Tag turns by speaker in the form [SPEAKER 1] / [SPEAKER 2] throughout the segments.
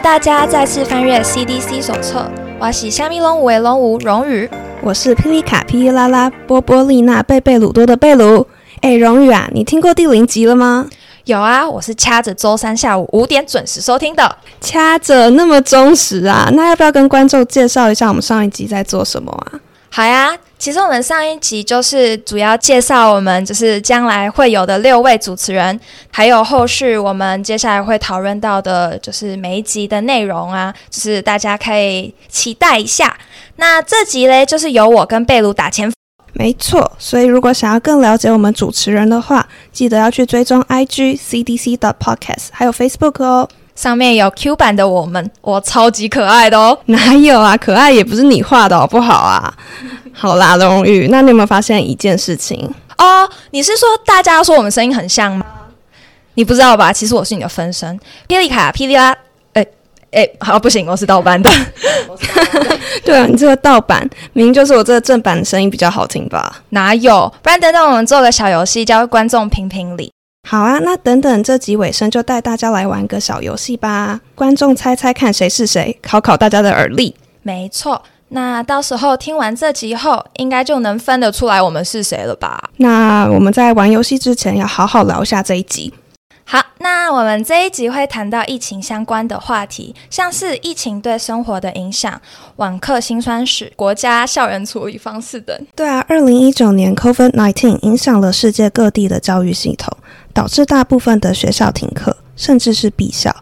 [SPEAKER 1] 迎大家再次翻阅 CDC 手册。我是虾米龙五龙五荣宇，
[SPEAKER 2] 我是霹雳卡霹雳拉拉波波丽娜贝贝鲁多的贝鲁。哎，荣宇啊，你听过第零集了吗？
[SPEAKER 1] 有啊，我是掐着周三下午五点准时收听的。
[SPEAKER 2] 掐着那么忠实啊？那要不要跟观众介绍一下我们上一集在做什么啊？
[SPEAKER 1] 好呀。其实我们上一集就是主要介绍我们就是将来会有的六位主持人，还有后续我们接下来会讨论到的，就是每一集的内容啊，就是大家可以期待一下。那这集嘞，就是由我跟贝鲁打前，
[SPEAKER 2] 没错。所以如果想要更了解我们主持人的话，记得要去追踪 IG CDC 的 Podcast，还有 Facebook 哦，
[SPEAKER 1] 上面有 Q 版的我们，我超级可爱的哦。
[SPEAKER 2] 哪有啊，可爱也不是你画的好不好啊？好啦，荣誉，那你有没有发现一件事情
[SPEAKER 1] 哦？你是说大家说我们声音很像吗？你不知道吧？其实我是你的分身，霹雳卡、霹雳拉。哎哎，好，不行，我是盗版的。
[SPEAKER 2] 对啊，你这个盗版，明明就是我这个正版的声音比较好听吧？
[SPEAKER 1] 哪有？不然等等我们做个小游戏，教观众评评理。
[SPEAKER 2] 好啊，那等等这集尾声就带大家来玩个小游戏吧。观众猜猜看谁是谁，考考大家的耳力。
[SPEAKER 1] 没错。那到时候听完这集后，应该就能分得出来我们是谁了吧？
[SPEAKER 2] 那我们在玩游戏之前，要好好聊一下这一集。
[SPEAKER 1] 好，那我们这一集会谈到疫情相关的话题，像是疫情对生活的影响、网课辛酸史、国家校园处理方式等。
[SPEAKER 2] 对啊，二零一九年 COVID-19 影响了世界各地的教育系统，导致大部分的学校停课，甚至是闭校。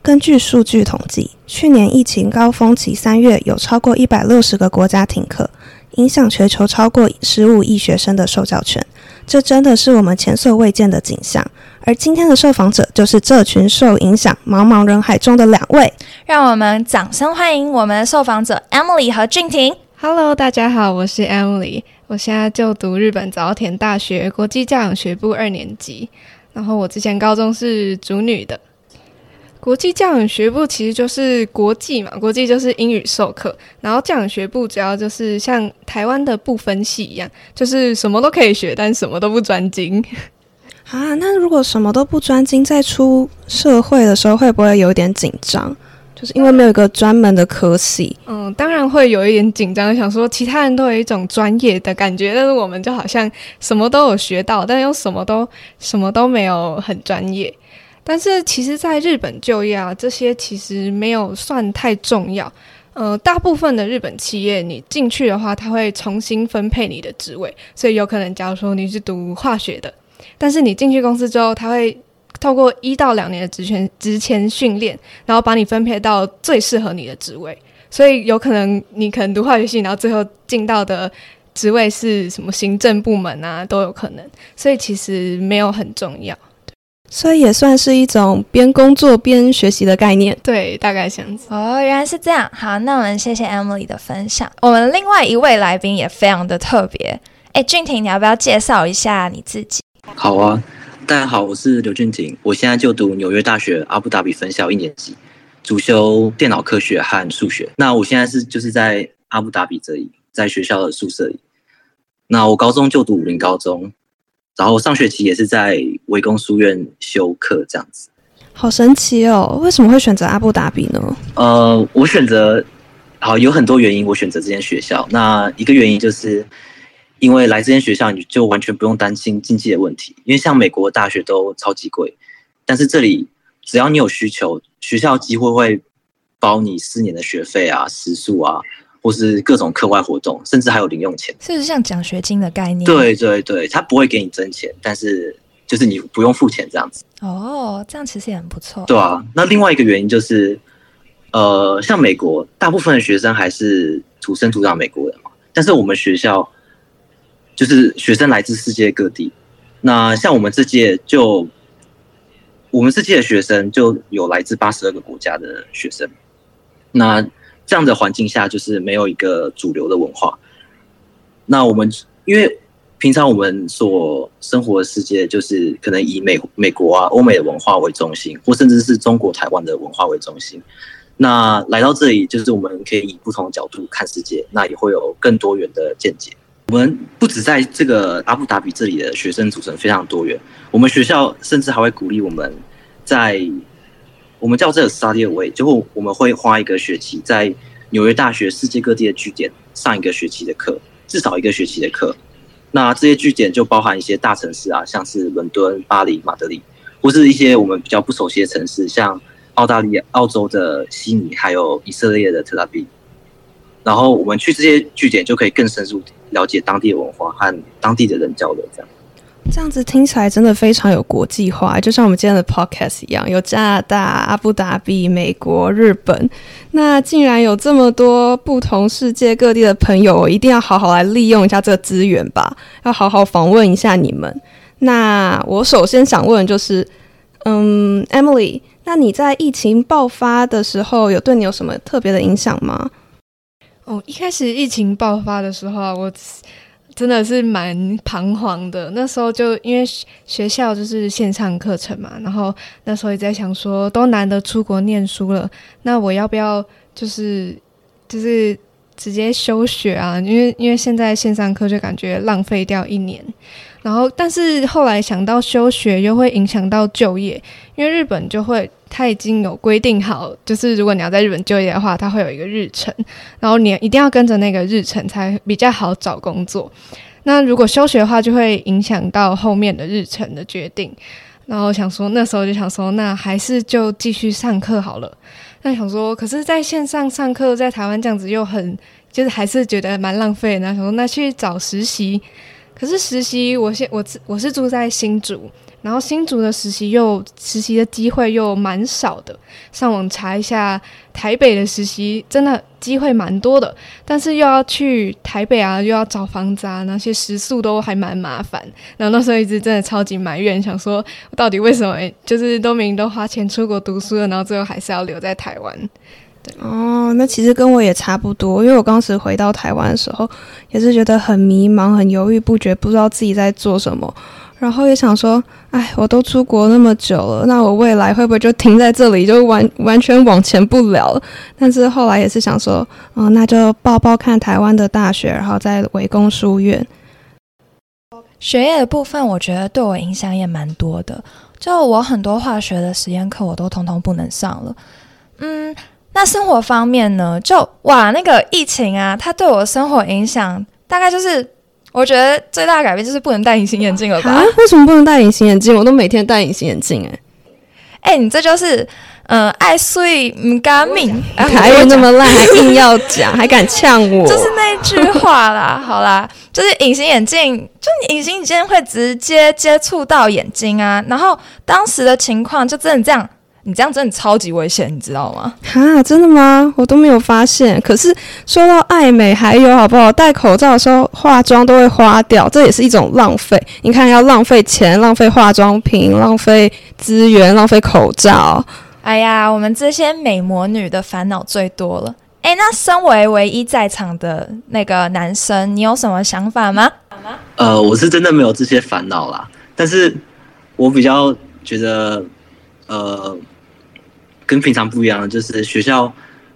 [SPEAKER 2] 根据数据统计，去年疫情高峰期三月，有超过一百六十个国家停课，影响全球超过十五亿学生的受教权。这真的是我们前所未见的景象。而今天的受访者就是这群受影响茫茫人海中的两位，
[SPEAKER 1] 让我们掌声欢迎我们的受访者 Emily 和俊廷。
[SPEAKER 3] Hello，大家好，我是 Emily，我现在就读日本早田大学国际教养学部二年级，然后我之前高中是主女的。国际教养学部其实就是国际嘛，国际就是英语授课，然后教养学部主要就是像台湾的不分系一样，就是什么都可以学，但什么都不专精
[SPEAKER 2] 啊。那如果什么都不专精，在出社会的时候会不会有点紧张？就是因为没有一个专门的科系。
[SPEAKER 3] 嗯，当然会有一点紧张，想说其他人都有一种专业的感觉，但是我们就好像什么都有学到，但又什么都什么都没有很专业。但是其实，在日本就业啊，这些其实没有算太重要。呃，大部分的日本企业，你进去的话，他会重新分配你的职位，所以有可能，假如说你是读化学的，但是你进去公司之后，他会透过一到两年的职权职前训练，然后把你分配到最适合你的职位。所以有可能你可能读化学系，然后最后进到的职位是什么行政部门啊，都有可能。所以其实没有很重要。
[SPEAKER 2] 所以也算是一种边工作边学习的概念，
[SPEAKER 3] 对，大概这样子。
[SPEAKER 1] 哦，原来是这样。好，那我们谢谢 Emily 的分享。我们另外一位来宾也非常的特别。哎，俊廷，你要不要介绍一下你自己？
[SPEAKER 4] 好啊，大家好，我是刘俊廷，我现在就读纽约大学阿布达比分校一年级，主修电脑科学和数学。那我现在是就是在阿布达比这里，在学校的宿舍里。那我高中就读武林高中。然后上学期也是在维工书院修课，这样子，
[SPEAKER 2] 好神奇哦！为什么会选择阿布达比呢？
[SPEAKER 4] 呃，我选择，好有很多原因，我选择这间学校。那一个原因就是，因为来这间学校，你就完全不用担心经济的问题，因为像美国大学都超级贵，但是这里只要你有需求，学校几乎会包你四年的学费啊、食宿啊。或是各种课外活动，甚至还有零用钱，
[SPEAKER 1] 甚至像奖学金的概念？
[SPEAKER 4] 对对对，他不会给你增钱，但是就是你不用付钱这样子。
[SPEAKER 1] 哦，这样其实也很不错。
[SPEAKER 4] 对啊，那另外一个原因就是，呃，像美国大部分的学生还是土生土长美国人嘛，但是我们学校就是学生来自世界各地。那像我们这届就，我们这届的学生就有来自八十二个国家的学生。那这样的环境下，就是没有一个主流的文化。那我们因为平常我们所生活的世界，就是可能以美美国啊、欧美的文化为中心，或甚至是中国台湾的文化为中心。那来到这里，就是我们可以以不同的角度看世界，那也会有更多元的见解。我们不止在这个阿布达比这里的学生组成非常多元，我们学校甚至还会鼓励我们在我们叫这个 study away，就后我们会花一个学期在纽约大学世界各地的据点上一个学期的课，至少一个学期的课。那这些据点就包含一些大城市啊，像是伦敦、巴黎、马德里，或是一些我们比较不熟悉的城市，像澳大利亚、澳洲的悉尼，还有以色列的特拉比。然后我们去这些据点，就可以更深入了解当地的文化和当地的人交流，这样。
[SPEAKER 2] 这样子听起来真的非常有国际化，就像我们今天的 podcast 一样，有加拿大、阿布达比、美国、日本。那竟然有这么多不同世界各地的朋友，我一定要好好来利用一下这个资源吧，要好好访问一下你们。那我首先想问就是，嗯，Emily，那你在疫情爆发的时候，有对你有什么特别的影响吗？
[SPEAKER 3] 哦，一开始疫情爆发的时候，我。真的是蛮彷徨的，那时候就因为学校就是线上课程嘛，然后那时候也在想说，都难得出国念书了，那我要不要就是就是直接休学啊？因为因为现在线上课就感觉浪费掉一年。然后，但是后来想到休学又会影响到就业，因为日本就会他已经有规定好，就是如果你要在日本就业的话，他会有一个日程，然后你一定要跟着那个日程才比较好找工作。那如果休学的话，就会影响到后面的日程的决定。然后想说，那时候就想说，那还是就继续上课好了。那想说，可是在线上上课，在台湾这样子又很，就是还是觉得蛮浪费。那想说，那去找实习。可是实习，我现我我是住在新竹，然后新竹的实习又实习的机会又蛮少的。上网查一下，台北的实习真的机会蛮多的，但是又要去台北啊，又要找房子啊，那些食宿都还蛮麻烦。然后那时候一直真的超级埋怨，想说到底为什么就是都明明都花钱出国读书了，然后最后还是要留在台湾。
[SPEAKER 2] 哦，那其实跟我也差不多，因为我当时回到台湾的时候，也是觉得很迷茫、很犹豫不决，不知道自己在做什么。然后也想说，哎，我都出国那么久了，那我未来会不会就停在这里，就完完全往前不了？但是后来也是想说，哦，那就报报看台湾的大学，然后再围攻书院。
[SPEAKER 1] 学业的部分，我觉得对我影响也蛮多的。就我很多化学的实验课，我都通通不能上了。嗯。那生活方面呢？就哇，那个疫情啊，它对我生活影响大概就是，我觉得最大的改变就是不能戴隐形眼镜了吧？
[SPEAKER 2] 为什么不能戴隐形眼镜？我都每天戴隐形眼镜哎。
[SPEAKER 1] 哎，你这就是嗯，爱睡唔敢命，
[SPEAKER 2] 台语那么烂还硬要讲，还敢呛我？
[SPEAKER 1] 就是那句话啦，好啦，就是隐形眼镜，就你隐形眼镜会直接接触到眼睛啊，然后当时的情况就真的这样。你这样真的超级危险，你知道吗？
[SPEAKER 2] 哈，真的吗？我都没有发现。可是说到爱美，还有好不好？戴口罩的时候化妆都会花掉，这也是一种浪费。你看，要浪费钱，浪费化妆品，浪费资源，浪费口罩。
[SPEAKER 1] 哎呀，我们这些美魔女的烦恼最多了。哎，那身为唯一在场的那个男生，你有什么想法吗？
[SPEAKER 4] 呃，我是真的没有这些烦恼啦。但是我比较觉得，呃。跟平常不一样，就是学校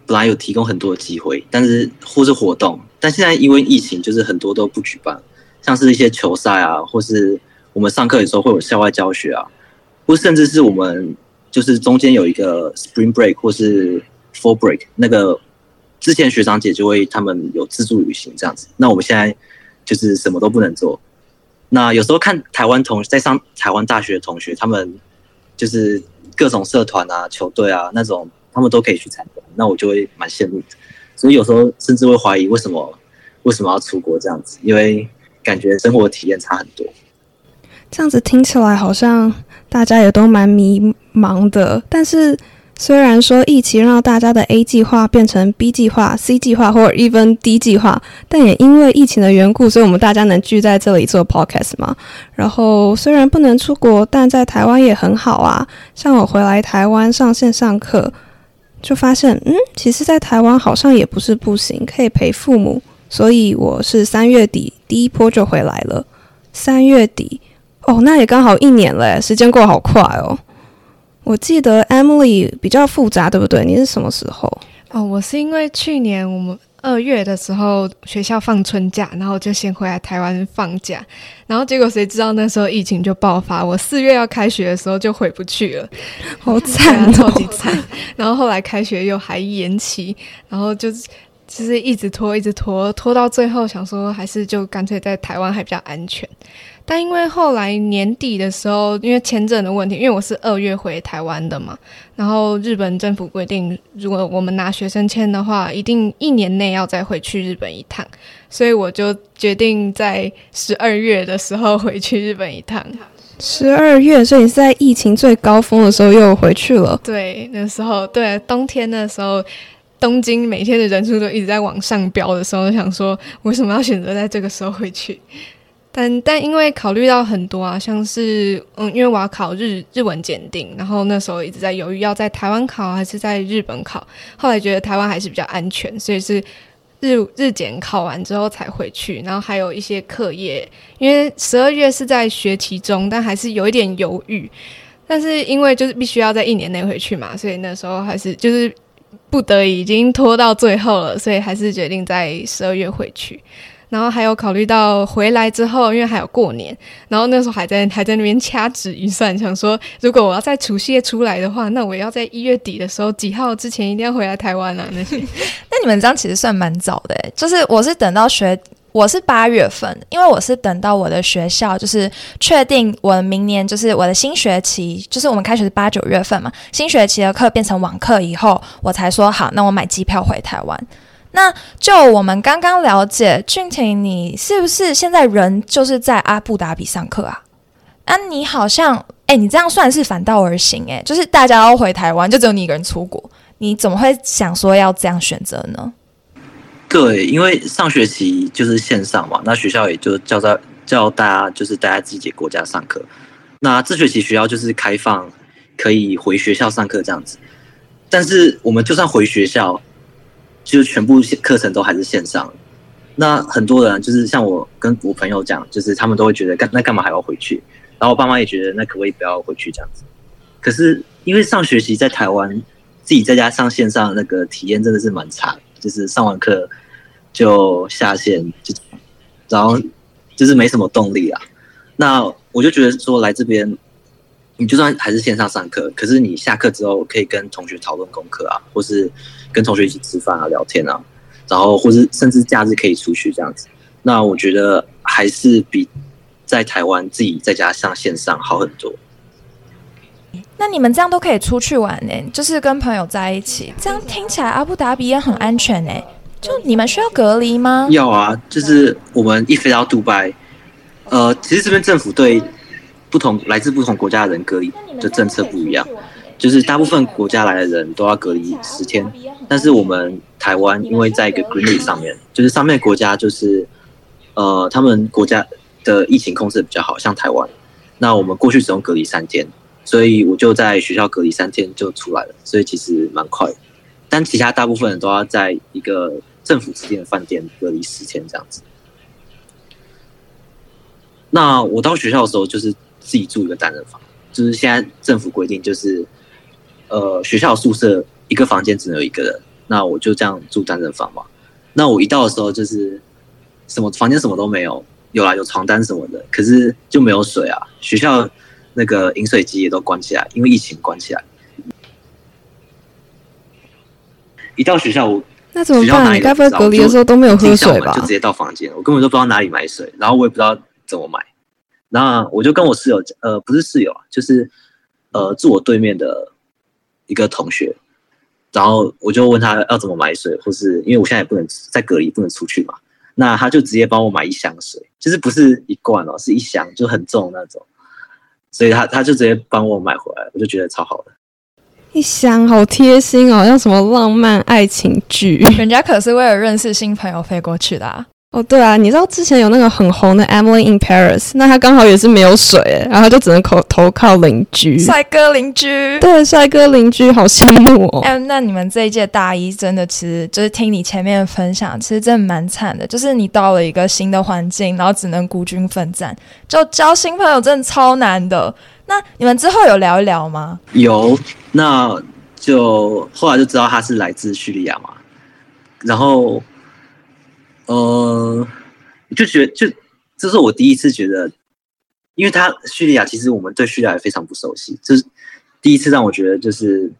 [SPEAKER 4] 本来有提供很多机会，但是或是活动，但现在因为疫情，就是很多都不举办，像是一些球赛啊，或是我们上课的时候会有校外教学啊，或甚至是我们就是中间有一个 spring break 或是 fall break，那个之前学长姐就会他们有自助旅行这样子，那我们现在就是什么都不能做。那有时候看台湾同在上台湾大学的同学，他们就是。各种社团啊、球队啊，那种他们都可以去参加，那我就会蛮羡慕的。所以有时候甚至会怀疑，为什么为什么要出国这样子？因为感觉生活体验差很多。
[SPEAKER 2] 这样子听起来好像大家也都蛮迷茫的，但是。虽然说疫情让大家的 A 计划变成 B 计划、C 计划或者 even D 计划，但也因为疫情的缘故，所以我们大家能聚在这里做 podcast 嘛。然后虽然不能出国，但在台湾也很好啊。像我回来台湾上线上课，就发现，嗯，其实，在台湾好像也不是不行，可以陪父母。所以我是三月底第一波就回来了。三月底，哦，那也刚好一年了，时间过好快哦。我记得 Emily 比较复杂，对不对？你是什么时候？
[SPEAKER 3] 哦，我是因为去年我们二月的时候学校放春假，然后就先回来台湾放假，然后结果谁知道那时候疫情就爆发，我四月要开学的时候就回不去了，
[SPEAKER 2] 好惨、
[SPEAKER 3] 啊，超级惨。然后后来开学又还延期，然后就是就是一直拖，一直拖，拖到最后想说还是就干脆在台湾还比较安全。但因为后来年底的时候，因为签证的问题，因为我是二月回台湾的嘛，然后日本政府规定，如果我们拿学生签的话，一定一年内要再回去日本一趟，所以我就决定在十二月的时候回去日本一趟。
[SPEAKER 2] 十二月，所以你是在疫情最高峰的时候又回去了？
[SPEAKER 3] 对，那时候对冬天的时候，东京每天的人数都一直在往上飙的时候，想说为什么要选择在这个时候回去？但但因为考虑到很多啊，像是嗯，因为我要考日日文检定，然后那时候一直在犹豫要在台湾考还是在日本考，后来觉得台湾还是比较安全，所以是日日检考完之后才回去。然后还有一些课业，因为十二月是在学期中，但还是有一点犹豫。但是因为就是必须要在一年内回去嘛，所以那时候还是就是不得已，已经拖到最后了，所以还是决定在十二月回去。然后还有考虑到回来之后，因为还有过年，然后那时候还在还在那边掐指一算，想说如果我要在除夕夜出来的话，那我要在一月底的时候几号之前一定要回来台湾啊那些。
[SPEAKER 1] 那你们这样其实算蛮早的，就是我是等到学，我是八月份，因为我是等到我的学校就是确定我明年就是我的新学期，就是我们开学是八九月份嘛，新学期的课变成网课以后，我才说好，那我买机票回台湾。那就我们刚刚了解，俊廷，你是不是现在人就是在阿布达比上课啊？啊，你好像，哎，你这样算是反道而行，哎，就是大家都回台湾，就只有你一个人出国，你怎么会想说要这样选择呢？
[SPEAKER 4] 对，因为上学期就是线上嘛，那学校也就叫在叫大家就是待在自己国家上课。那这学期学校就是开放可以回学校上课这样子，但是我们就算回学校。就是全部课程都还是线上，那很多人就是像我跟我朋友讲，就是他们都会觉得干那干嘛还要回去？然后我爸妈也觉得那可不可以不要回去这样子？可是因为上学期在台湾自己在家上线上那个体验真的是蛮差，就是上完课就下线，就然后就是没什么动力啊。那我就觉得说来这边，你就算还是线上上课，可是你下课之后可以跟同学讨论功课啊，或是。跟同学一起吃饭啊、聊天啊，然后或是甚至假日可以出去这样子，那我觉得还是比在台湾自己在家上线上好很多。
[SPEAKER 1] 那你们这样都可以出去玩呢？就是跟朋友在一起，这样听起来阿布达比也很安全呢。就你们需要隔离吗？
[SPEAKER 4] 要啊，就是我们一飞到杜拜，呃，其实这边政府对不同来自不同国家的人隔离的政策不一样。就是大部分国家来的人都要隔离十天，但是我们台湾因为在一个 green list 上面，就是上面国家就是，呃，他们国家的疫情控制比较好，像台湾，那我们过去只用隔离三天，所以我就在学校隔离三天就出来了，所以其实蛮快。但其他大部分人都要在一个政府指定的饭店隔离十天这样子。那我到学校的时候就是自己住一个单人房，就是现在政府规定就是。呃，学校宿舍一个房间只能有一个人，那我就这样住单人房嘛。那我一到的时候就是什么房间什么都没有，有啦有床单什么的，可是就没有水啊。学校那个饮水机也都关起来，因为疫情关起来。一到学校我
[SPEAKER 2] 那怎么办？你该不会隔离的时候都没有喝水吧？
[SPEAKER 4] 就直接到房间，我根本就不知道哪里买水，然后我也不知道怎么买。那我就跟我室友，呃，不是室友啊，就是呃住我对面的。一个同学，然后我就问他要怎么买水，或是因为我现在也不能在隔离，不能出去嘛，那他就直接帮我买一箱水，就是不是一罐哦，是一箱，就很重那种，所以他他就直接帮我买回来，我就觉得超好的。
[SPEAKER 2] 一箱好贴心哦，像什么浪漫爱情剧，
[SPEAKER 1] 人家可是为了认识新朋友飞过去的。
[SPEAKER 2] 哦，对啊，你知道之前有那个很红的 Emily in Paris，那他刚好也是没有水，然后就只能投投靠邻居，
[SPEAKER 1] 帅哥邻居，
[SPEAKER 2] 对，帅哥邻居好羡慕哦。
[SPEAKER 1] 哎，那你们这一届大一真的其实就是听你前面分享，其实真的蛮惨的，就是你到了一个新的环境，然后只能孤军奋战，就交新朋友真的超难的。那你们之后有聊一聊吗？
[SPEAKER 4] 有，那就后来就知道他是来自叙利亚嘛，然后。呃，就觉得就这是我第一次觉得，因为他叙利亚其实我们对叙利亚也非常不熟悉，这是第一次让我觉得就是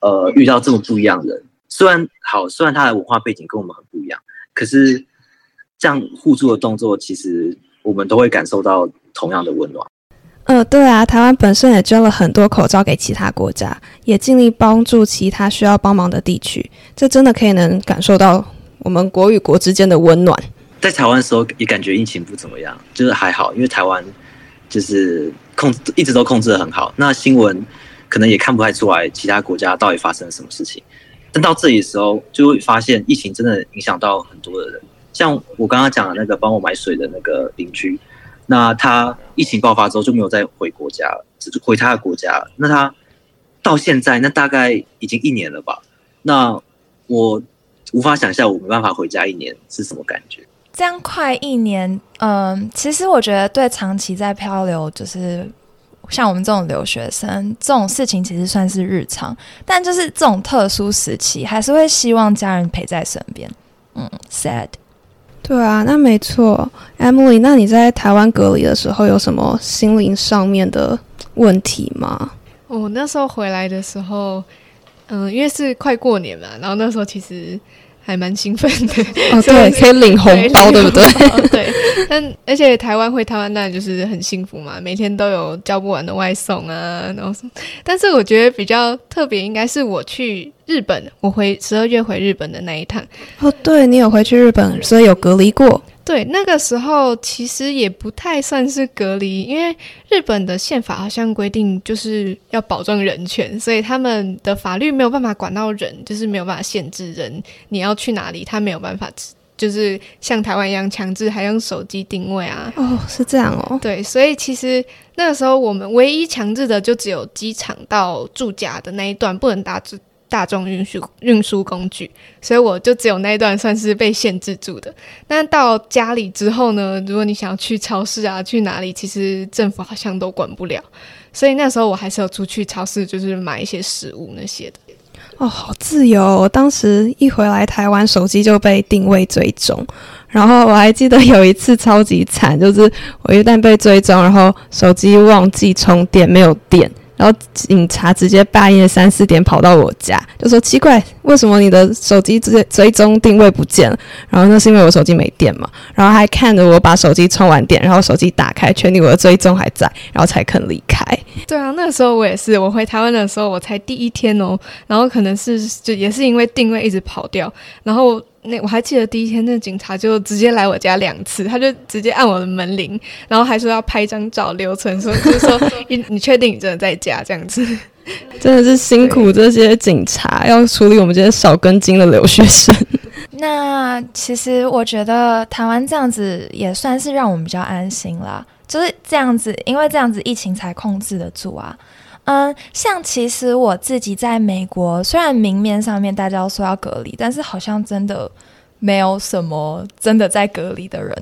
[SPEAKER 4] 呃遇到这么不一样的人。虽然好，虽然他的文化背景跟我们很不一样，可是这样互助的动作，其实我们都会感受到同样的温暖。
[SPEAKER 2] 呃，对啊，台湾本身也捐了很多口罩给其他国家，也尽力帮助其他需要帮忙的地区。这真的可以能感受到我们国与国之间的温暖。
[SPEAKER 4] 在台湾的时候也感觉疫情不怎么样，就是还好，因为台湾就是控制一直都控制的很好。那新闻可能也看不太出来其他国家到底发生了什么事情。但到这里的时候，就会发现疫情真的影响到很多的人。像我刚刚讲的那个帮我买水的那个邻居。那他疫情爆发之后就没有再回国家了，只是回他的国家。那他到现在，那大概已经一年了吧？那我无法想象，我没办法回家一年是什么感觉。
[SPEAKER 1] 这样快一年，嗯，其实我觉得对长期在漂流，就是像我们这种留学生，这种事情其实算是日常。但就是这种特殊时期，还是会希望家人陪在身边。嗯，sad。
[SPEAKER 2] 对啊，那没错，Emily，那你在台湾隔离的时候有什么心灵上面的问题吗？
[SPEAKER 3] 我那时候回来的时候，嗯，因为是快过年嘛，然后那时候其实。还蛮兴奋的
[SPEAKER 2] 哦，对，可以领红包，对不对？
[SPEAKER 3] 对，但而且台湾回台湾当然就是很幸福嘛，每天都有交不完的外送啊，然后，但是我觉得比较特别应该是我去日本，我回十二月回日本的那一趟。
[SPEAKER 2] 哦，对你有回去日本，所以有隔离过。
[SPEAKER 3] 对，那个时候其实也不太算是隔离，因为日本的宪法好像规定就是要保障人权，所以他们的法律没有办法管到人，就是没有办法限制人你要去哪里，他没有办法，就是像台湾一样强制还用手机定位啊。
[SPEAKER 2] 哦，是这样哦。
[SPEAKER 3] 对，所以其实那个时候我们唯一强制的就只有机场到住家的那一段不能搭大众运输运输工具，所以我就只有那一段算是被限制住的。但到家里之后呢，如果你想要去超市啊，去哪里，其实政府好像都管不了。所以那时候我还是有出去超市，就是买一些食物那些的。
[SPEAKER 2] 哦，好自由！我当时一回来台湾，手机就被定位追踪，然后我还记得有一次超级惨，就是我一旦被追踪，然后手机忘记充电，没有电。然后警察直接半夜三四点跑到我家，就说奇怪，为什么你的手机直接追踪定位不见了？然后那是因为我手机没电嘛。然后还看着我把手机充完电，然后手机打开，确定我的追踪还在，然后才肯离开。
[SPEAKER 3] 对啊，那时候我也是，我回台湾的时候我才第一天哦，然后可能是就也是因为定位一直跑掉，然后。那我还记得第一天，那警察就直接来我家两次，他就直接按我的门铃，然后还说要拍张照留存，说 就是说你你确定你真的在家这样子，
[SPEAKER 2] 真的是辛苦这些警察要处理我们这些少根筋的留学生。
[SPEAKER 1] 那其实我觉得台湾这样子也算是让我们比较安心啦，就是这样子，因为这样子疫情才控制得住啊。嗯，像其实我自己在美国，虽然明面上面大家都说要隔离，但是好像真的没有什么真的在隔离的人。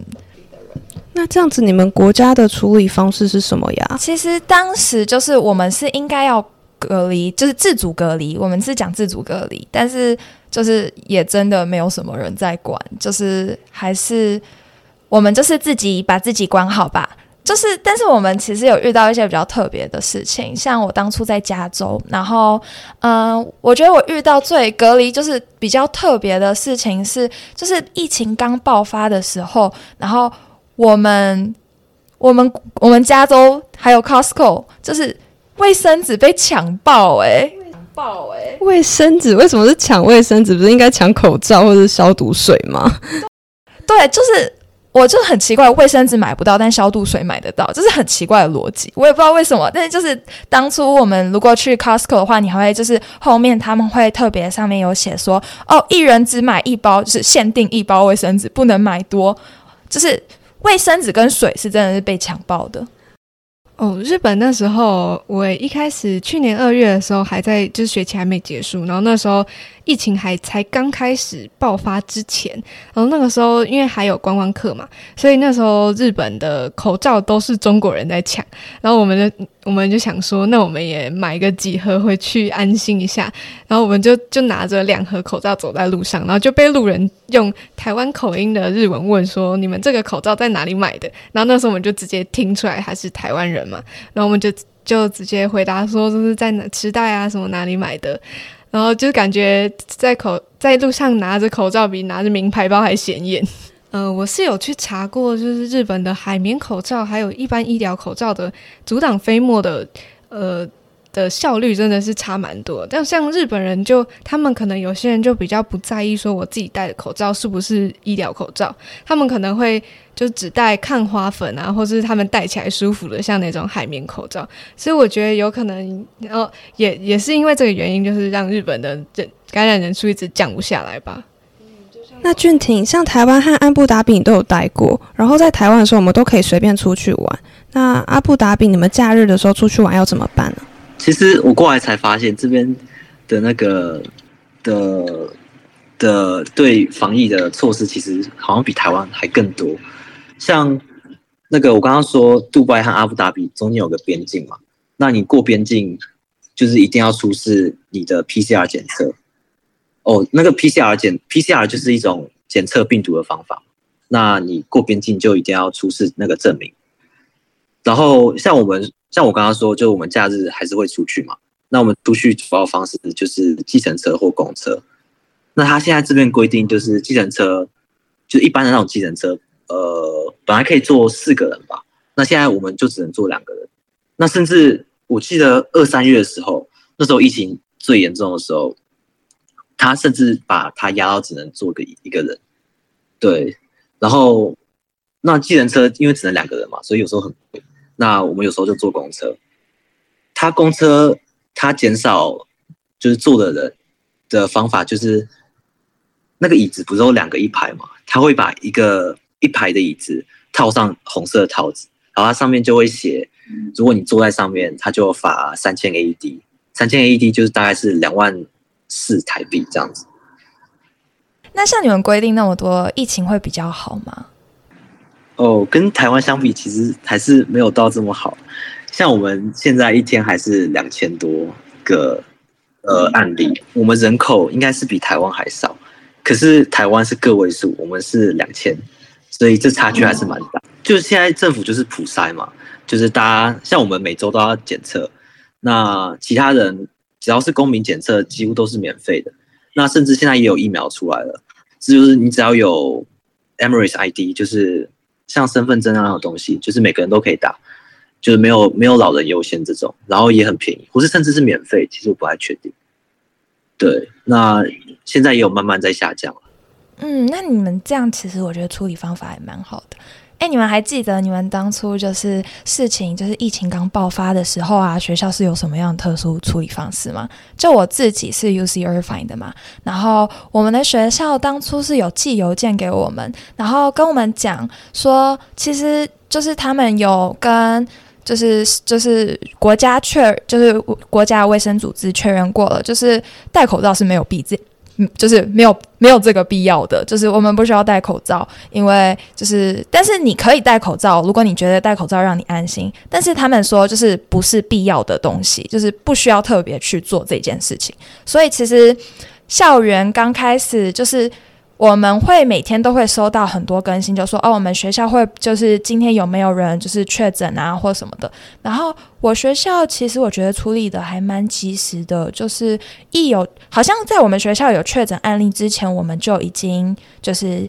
[SPEAKER 2] 那这样子，你们国家的处理方式是什么呀？
[SPEAKER 1] 其实当时就是我们是应该要隔离，就是自主隔离，我们是讲自主隔离，但是就是也真的没有什么人在管，就是还是我们就是自己把自己管好吧。就是，但是我们其实有遇到一些比较特别的事情，像我当初在加州，然后，嗯，我觉得我遇到最隔离就是比较特别的事情是，就是疫情刚爆发的时候，然后我们，我们，我们加州还有 Costco，就是卫生纸被抢爆，哎，
[SPEAKER 2] 爆，哎，卫生纸为什么是抢卫生纸？不是应该抢口罩或者消毒水吗？
[SPEAKER 1] 对，就是。我就很奇怪，卫生纸买不到，但消毒水买得到，这是很奇怪的逻辑。我也不知道为什么，但是就是当初我们如果去 Costco 的话，你还会就是后面他们会特别上面有写说，哦，一人只买一包，就是限定一包卫生纸，不能买多，就是卫生纸跟水是真的是被抢爆的。
[SPEAKER 3] 哦，日本那时候我一开始去年二月的时候还在，就是学期还没结束，然后那时候。疫情还才刚开始爆发之前，然后那个时候因为还有观光客嘛，所以那时候日本的口罩都是中国人在抢，然后我们就我们就想说，那我们也买个几盒回去安心一下，然后我们就就拿着两盒口罩走在路上，然后就被路人用台湾口音的日文问说：“你们这个口罩在哪里买的？”然后那时候我们就直接听出来他是台湾人嘛，然后我们就就直接回答说：“就是在哪时代啊，什么哪里买的？”然后就感觉在口在路上拿着口罩比拿着名牌包还显眼。呃，我是有去查过，就是日本的海绵口罩还有一般医疗口罩的阻挡飞沫的呃。的效率真的是差蛮多，但像日本人就他们可能有些人就比较不在意说我自己戴的口罩是不是医疗口罩，他们可能会就只戴抗花粉啊，或是他们戴起来舒服的，像那种海绵口罩。所以我觉得有可能，然后也也是因为这个原因，就是让日本的人感染人数一直降不下来吧。
[SPEAKER 2] 那俊廷，像台湾和阿布达比你都有待过，然后在台湾的时候我们都可以随便出去玩。那阿布达比，你们假日的时候出去玩要怎么办呢？
[SPEAKER 4] 其实我过来才发现，这边的那个的的对防疫的措施，其实好像比台湾还更多。像那个我刚刚说，杜拜和阿布达比中间有个边境嘛，那你过边境就是一定要出示你的 PCR 检测。哦，那个 PCR 检 PCR 就是一种检测病毒的方法。那你过边境就一定要出示那个证明。然后像我们。像我刚刚说，就我们假日还是会出去嘛。那我们出去主要方式就是计程车或公车。那他现在这边规定就是计程车，就一般的那种计程车，呃，本来可以坐四个人吧。那现在我们就只能坐两个人。那甚至我记得二三月的时候，那时候疫情最严重的时候，他甚至把他压到只能坐个一个人。对，然后那计程车因为只能两个人嘛，所以有时候很贵。那我们有时候就坐公车，他公车他减少就是坐的人的方法就是那个椅子不是有两个一排嘛，他会把一个一排的椅子套上红色的套子，然后它上面就会写，如果你坐在上面，他就罚三千 AED，三千 AED 就是大概是两万四台币这样子。
[SPEAKER 1] 那像你们规定那么多，疫情会比较好吗？
[SPEAKER 4] 哦，跟台湾相比，其实还是没有到这么好。像我们现在一天还是两千多个呃案例，我们人口应该是比台湾还少，可是台湾是个位数，我们是两千，所以这差距还是蛮大。就是现在政府就是普筛嘛，就是大家像我们每周都要检测，那其他人只要是公民检测，几乎都是免费的。那甚至现在也有疫苗出来了，这就是你只要有 Emirates ID，就是。像身份证那样的东西，就是每个人都可以打，就是没有没有老人优先这种，然后也很便宜，或是甚至是免费，其实我不太确定。对，那现在也有慢慢在下降了。
[SPEAKER 1] 嗯，那你们这样其实我觉得处理方法还蛮好的。哎，你们还记得你们当初就是事情就是疫情刚爆发的时候啊，学校是有什么样的特殊处理方式吗？就我自己是 U C Irvine 的嘛，然后我们的学校当初是有寄邮件给我们，然后跟我们讲说，其实就是他们有跟就是就是国家确就是国家卫生组织确认过了，就是戴口罩是没有必。嗯就是没有没有这个必要的，就是我们不需要戴口罩，因为就是，但是你可以戴口罩，如果你觉得戴口罩让你安心。但是他们说，就是不是必要的东西，就是不需要特别去做这件事情。所以其实校园刚开始就是。我们会每天都会收到很多更新，就说哦，我们学校会就是今天有没有人就是确诊啊，或什么的。然后我学校其实我觉得处理的还蛮及时的，就是一有好像在我们学校有确诊案例之前，我们就已经就是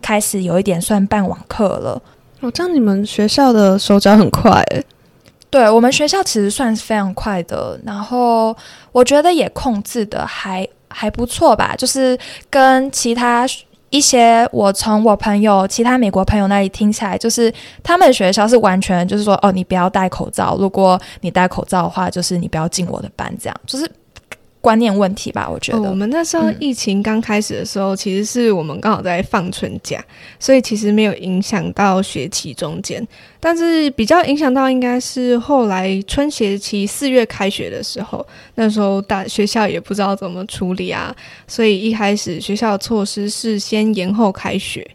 [SPEAKER 1] 开始有一点算办网课了。
[SPEAKER 2] 哦，这样你们学校的手脚很快诶。
[SPEAKER 1] 对我们学校其实算是非常快的，然后我觉得也控制的还。还不错吧，就是跟其他一些我从我朋友、其他美国朋友那里听起来，就是他们学校是完全就是说，哦，你不要戴口罩，如果你戴口罩的话，就是你不要进我的班，这样就是。观念问题吧，我觉得。
[SPEAKER 3] 我们那时候疫情刚开始的时候，其实是我们刚好在放春假，所以其实没有影响到学期中间。但是比较影响到应该是后来春学期四月开学的时候，那时候大学校也不知道怎么处理啊，所以一开始学校的措施是先延后开学，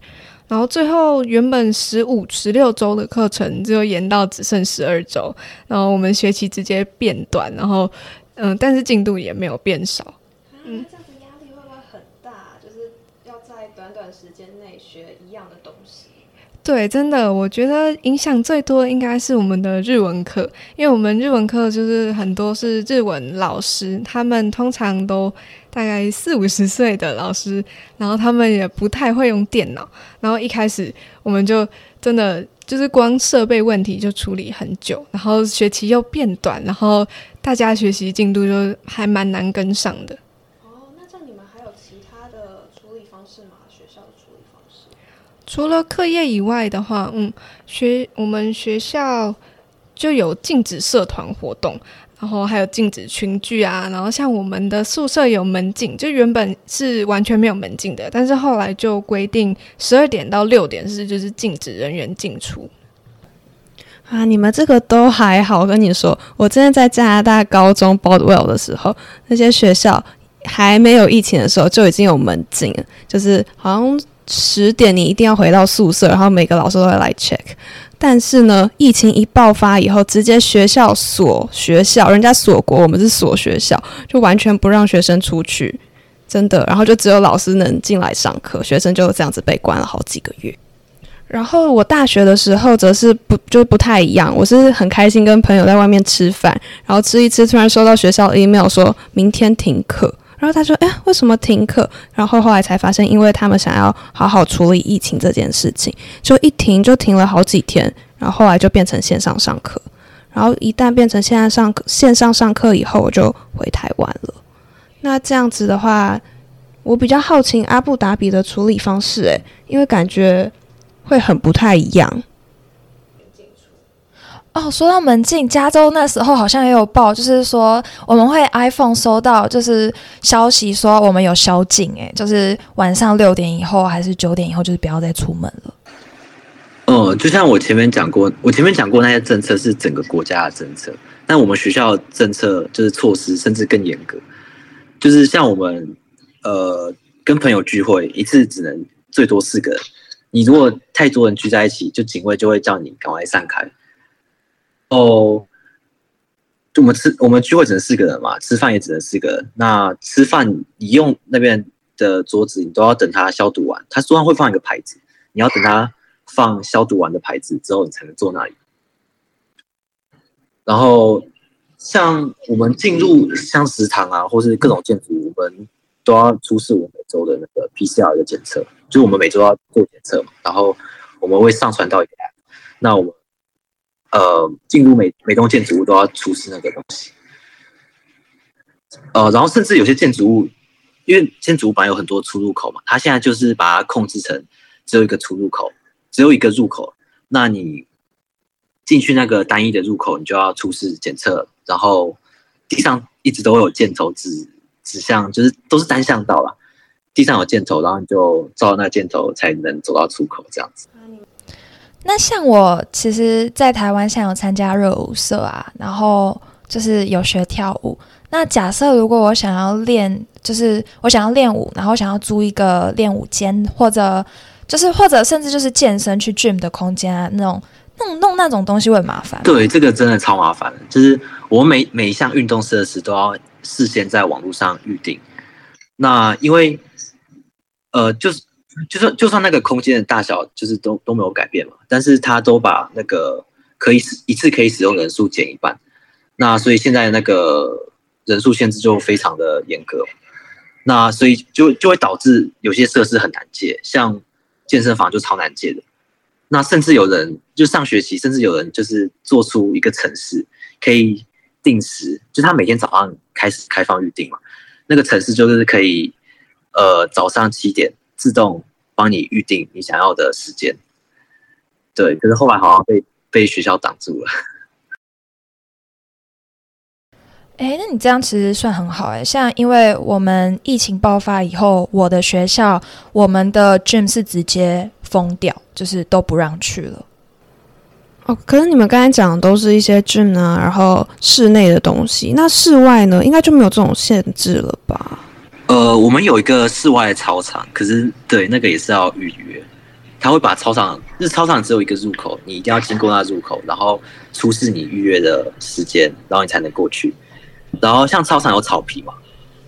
[SPEAKER 3] 然后最后原本十五、十六周的课程就延到只剩十二周，然后我们学期直接变短，然后。嗯，但是进度也没有变少。
[SPEAKER 2] 嗯，这样子压力会不会很大？就是要在短短时间内学一样的东西。
[SPEAKER 3] 对，真的，我觉得影响最多应该是我们的日文课，因为我们日文课就是很多是日文老师，他们通常都大概四五十岁的老师，然后他们也不太会用电脑，然后一开始我们就真的就是光设备问题就处理很久，然后学期又变短，然后大家学习进度就还蛮难跟上的。
[SPEAKER 5] 哦，那在你们还有其他的处理方式吗？学校的处理方式
[SPEAKER 3] 除了课业以外的话，嗯，学我们学校就有禁止社团活动，然后还有禁止群聚啊，然后像我们的宿舍有门禁，就原本是完全没有门禁的，但是后来就规定十二点到六点是就是禁止人员进出。
[SPEAKER 2] 啊，你们这个都还好，我跟你说，我之前在加拿大高中 Baldwell 的时候，那些学校还没有疫情的时候就已经有门禁了，就是好像。十点你一定要回到宿舍，然后每个老师都会来 check。但是呢，疫情一爆发以后，直接学校锁学校，人家锁国，我们是锁学校，就完全不让学生出去，真的。然后就只有老师能进来上课，学生就这样子被关了好几个月。然后我大学的时候则是不就不太一样，我是很开心跟朋友在外面吃饭，然后吃一吃，突然收到学校 email 说明天停课。然后他说：“哎，为什么停课？”然后后来才发现，因为他们想要好好处理疫情这件事情，就一停就停了好几天。然后后来就变成线上上课。然后一旦变成线上上课，线上上课以后，我就回台湾了。那这样子的话，我比较好奇阿布达比的处理方式，诶，因为感觉会很不太一样。
[SPEAKER 1] 哦，说到门禁，加州那时候好像也有报，就是说我们会 iPhone 收到就是消息说我们有宵禁，哎，就是晚上六点以后还是九点以后，就是不要再出门了。
[SPEAKER 4] 嗯，就像我前面讲过，我前面讲过那些政策是整个国家的政策，但我们学校政策就是措施甚至更严格，就是像我们呃跟朋友聚会一次只能最多四个人，你如果太多人聚在一起，就警卫就会叫你赶快散开。哦，就我们吃，我们聚会只能四个人嘛，吃饭也只能四个人。那吃饭你用那边的桌子，你都要等它消毒完。它桌上会放一个牌子，你要等它放消毒完的牌子之后，你才能坐那里。然后像我们进入像食堂啊，或是各种建筑，我们都要出示我每周的那个 PCR 的检测，就我们每周要做检测嘛。然后我们会上传到一个 app，那我们。呃，进入每每栋建筑物都要出示那个东西。呃，然后甚至有些建筑物，因为建筑物本来有很多出入口嘛，它现在就是把它控制成只有一个出入口，只有一个入口。那你进去那个单一的入口，你就要出示检测，然后地上一直都会有箭头指指向，就是都是单向道了，地上有箭头，然后你就照那箭头才能走到出口，这样子。
[SPEAKER 1] 那像我其实，在台湾现在有参加热舞社啊，然后就是有学跳舞。那假设如果我想要练，就是我想要练舞，然后想要租一个练舞间，或者就是或者甚至就是健身去 gym 的空间啊，那种弄弄那种东西会麻烦。
[SPEAKER 4] 对，这个真的超麻烦，就是我每每一项运动设施都要事先在网络上预定。那因为呃，就是。就算就算那个空间的大小就是都都没有改变嘛，但是他都把那个可以一次可以使用人数减一半，那所以现在那个人数限制就非常的严格，那所以就就会导致有些设施很难借，像健身房就超难借的，那甚至有人就上学期，甚至有人就是做出一个城市可以定时，就他每天早上开始开放预定嘛，那个城市就是可以呃早上七点。自动帮你预定你想要的时间，对，可是后来好像被被学校挡住了。
[SPEAKER 1] 哎，那你这样其实算很好哎，像因为我们疫情爆发以后，我的学校我们的 gym 是直接封掉，就是都不让去了。
[SPEAKER 2] 哦，可是你们刚才讲的都是一些 gym 啊，然后室内的东西，那室外呢，应该就没有这种限制了吧？
[SPEAKER 4] 呃，我们有一个室外操场，可是对那个也是要预约。他会把操场，是操场只有一个入口，你一定要经过那入口，然后出示你预约的时间，然后你才能过去。然后像操场有草皮嘛，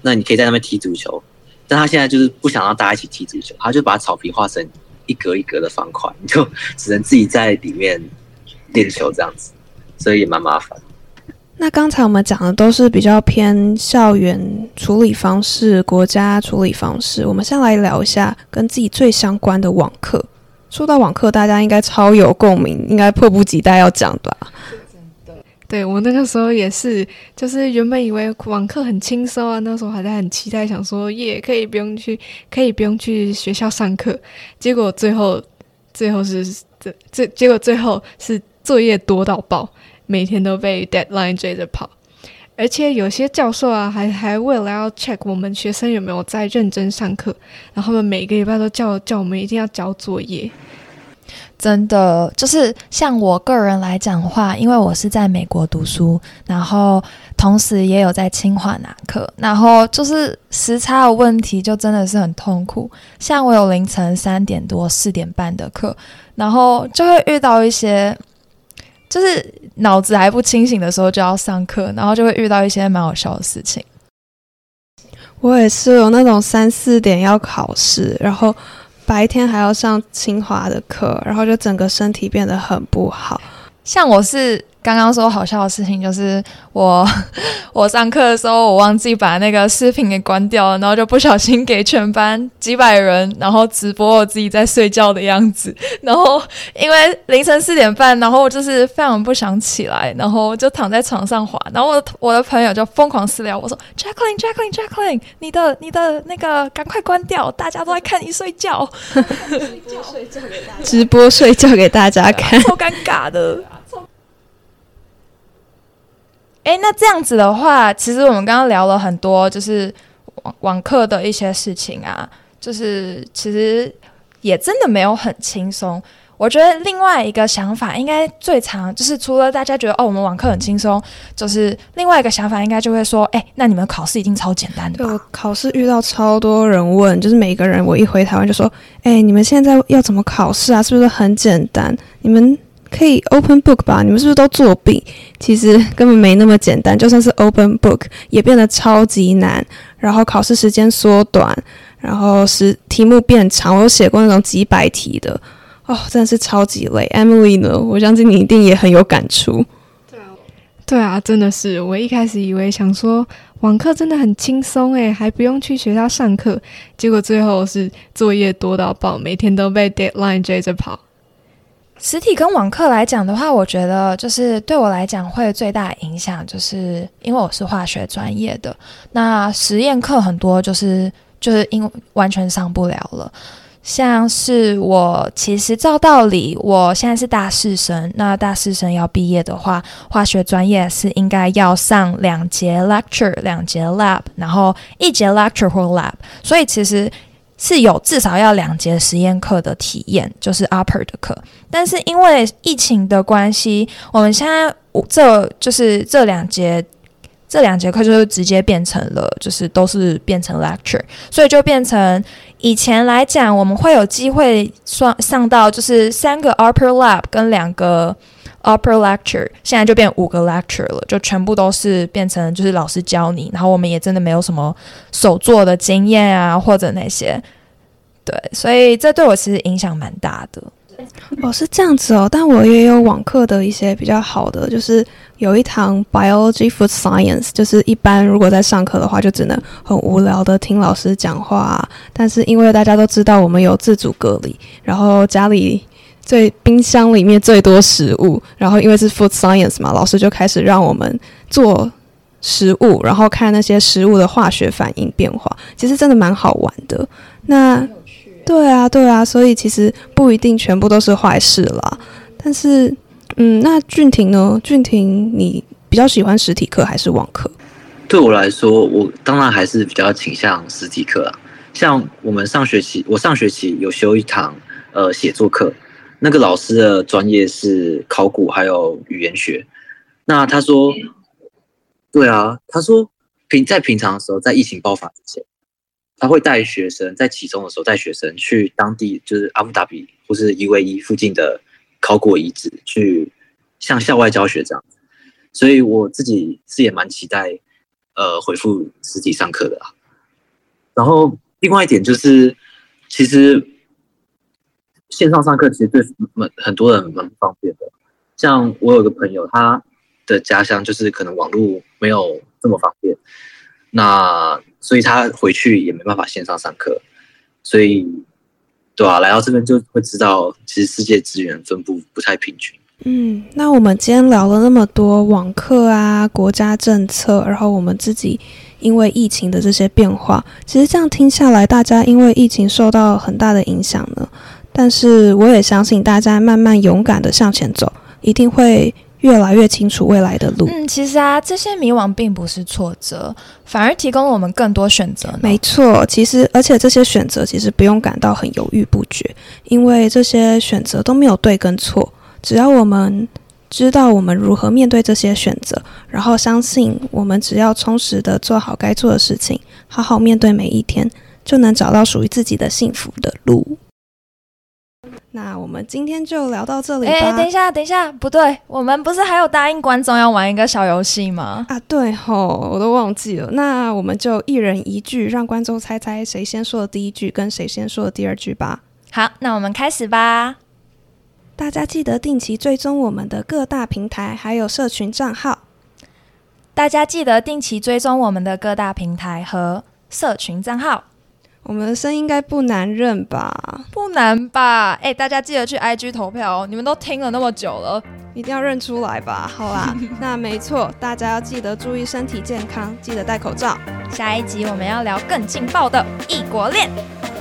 [SPEAKER 4] 那你可以在那边踢足球，但他现在就是不想让大家一起踢足球，他就把草皮画成一格一格的方块，你就只能自己在里面练球这样子，所以也蛮麻烦。
[SPEAKER 2] 那刚才我们讲的都是比较偏校园处理方式、国家处理方式。我们先来聊一下跟自己最相关的网课。说到网课，大家应该超有共鸣，应该迫不及待要讲吧？
[SPEAKER 3] 对我那个时候也是，就是原本以为网课很轻松啊，那时候还在很期待，想说耶，可以不用去，可以不用去学校上课。结果最后，最后是这这，结果最后是作业多到爆。每天都被 deadline 追着跑，而且有些教授啊，还还为了要 check 我们学生有没有在认真上课，然后他们每个礼拜都叫叫我们一定要交作业。
[SPEAKER 1] 真的，就是像我个人来讲话，因为我是在美国读书，然后同时也有在清华拿课，然后就是时差的问题，就真的是很痛苦。像我有凌晨三点多、四点半的课，然后就会遇到一些。就是脑子还不清醒的时候就要上课，然后就会遇到一些蛮好笑的事情。
[SPEAKER 2] 我也是有那种三四点要考试，然后白天还要上清华的课，然后就整个身体变得很不好。
[SPEAKER 1] 像我是。刚刚说好笑的事情就是我 我上课的时候我忘记把那个视频给关掉了，然后就不小心给全班几百人然后直播我自己在睡觉的样子，然后因为凌晨四点半，然后我就是非常不想起来，然后就躺在床上滑，然后我我的朋友就疯狂私聊我说 Jacqueline Jacqueline Jacqueline，你的你的那个赶快关掉，大家都在看你睡觉，
[SPEAKER 2] 直播睡觉给大家看，
[SPEAKER 1] 超尴尬的。哎，那这样子的话，其实我们刚刚聊了很多，就是网网课的一些事情啊，就是其实也真的没有很轻松。我觉得另外一个想法，应该最常就是除了大家觉得哦，我们网课很轻松，就是另外一个想法，应该就会说，哎，那你们考试一定超简单的。
[SPEAKER 2] 对，考试遇到超多人问，就是每个人我一回台湾就说，哎，你们现在要怎么考试啊？是不是很简单？你们。可以 open book 吧？你们是不是都作弊？其实根本没那么简单。就算是 open book，也变得超级难。然后考试时间缩短，然后是题目变长。我有写过那种几百题的，哦，真的是超级累。Emily 呢？我相信你一定也很有感触。
[SPEAKER 3] 对啊，对啊，真的是。我一开始以为想说网课真的很轻松诶，还不用去学校上课。结果最后是作业多到爆，每天都被 deadline 追着跑。
[SPEAKER 1] 实体跟网课来讲的话，我觉得就是对我来讲会最大影响，就是因为我是化学专业的，那实验课很多就是就是因完全上不了了。像是我其实照道理，我现在是大四生，那大四生要毕业的话，化学专业是应该要上两节 lecture，两节 lab，然后一节 lecture 或 lab，所以其实。是有至少要两节实验课的体验，就是 upper 的课。但是因为疫情的关系，我们现在这就是这两节这两节课就是直接变成了，就是都是变成 lecture，所以就变成以前来讲，我们会有机会上上到就是三个 upper lab 跟两个。Upper lecture 现在就变五个 lecture 了，就全部都是变成就是老师教你，然后我们也真的没有什么手做的经验啊，或者那些，对，所以这对我其实影响蛮大的。
[SPEAKER 2] 哦，是这样子哦，但我也有网课的一些比较好的，就是有一堂 Biology Food Science，就是一般如果在上课的话，就只能很无聊的听老师讲话，但是因为大家都知道我们有自主隔离，然后家里。最冰箱里面最多食物，然后因为是 food science 嘛，老师就开始让我们做食物，然后看那些食物的化学反应变化，其实真的蛮好玩的。那对啊，对啊，所以其实不一定全部都是坏事啦。但是，嗯，那俊廷呢？俊廷，你比较喜欢实体课还是网课？
[SPEAKER 4] 对我来说，我当然还是比较倾向实体课啊。像我们上学期，我上学期有修一堂呃写作课。那个老师的专业是考古还有语言学，那他说，对啊，他说平在平常的时候，在疫情爆发之前，他会带学生在其中的时候带学生去当地，就是阿布达比或是伊维伊附近的考古遗址去向校外教学这样，所以我自己是也蛮期待，呃，回复实体上课的啊。然后另外一点就是，其实线上上课其实对蛮很多人蛮不方便的。像我有个朋友，他的家乡就是可能网络没有这么方便，那所以他回去也没办法线上上课，所以对啊，来到这边就会知道，其实世界资源分布不太平均。
[SPEAKER 2] 嗯，那我们今天聊了那么多网课啊，国家政策，然后我们自己因为疫情的这些变化，其实这样听下来，大家因为疫情受到很大的影响呢。但是我也相信，大家慢慢勇敢的向前走，一定会越来越清楚未来的路。
[SPEAKER 1] 嗯，其实啊，这些迷惘并不是挫折，反而提供了我们更多选择。
[SPEAKER 2] 没错，其实而且这些选择其实不用感到很犹豫不决，因为这些选择都没有对跟错。只要我们知道我们如何面对这些选择，然后相信我们只要充实的做好该做的事情，好好面对每一天，就能找到属于自己的幸福的路。那我们今天就聊到这里吧。哎，
[SPEAKER 1] 等一下，等一下，不对，我们不是还有答应观众要玩一个小游戏吗？
[SPEAKER 2] 啊，对吼，我都忘记了。那我们就一人一句，让观众猜猜谁先说的第一句，跟谁先说的第二句吧。
[SPEAKER 1] 好，那我们开始吧。
[SPEAKER 2] 大家记得定期追踪我们的各大平台，还有社群账号。
[SPEAKER 1] 大家记得定期追踪我们的各大平台和社群账号。
[SPEAKER 2] 我们的声音应该不难认吧？
[SPEAKER 1] 不难吧？哎，大家记得去 IG 投票哦！你们都听了那么久了，
[SPEAKER 2] 一定要认出来吧？好啦，那没错，大家要记得注意身体健康，记得戴口罩。
[SPEAKER 1] 下一集我们要聊更劲爆的异国恋，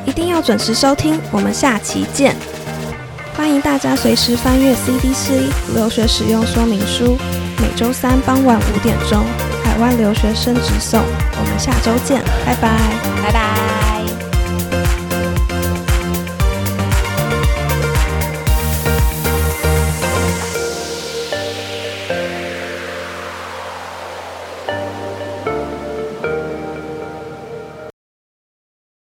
[SPEAKER 2] 一定要准时收听。我们下期见。欢迎大家随时翻阅 CDC 留学使用说明书，每周三傍晚五点钟，海外留学生直送。我们下周见，拜拜，
[SPEAKER 1] 拜拜。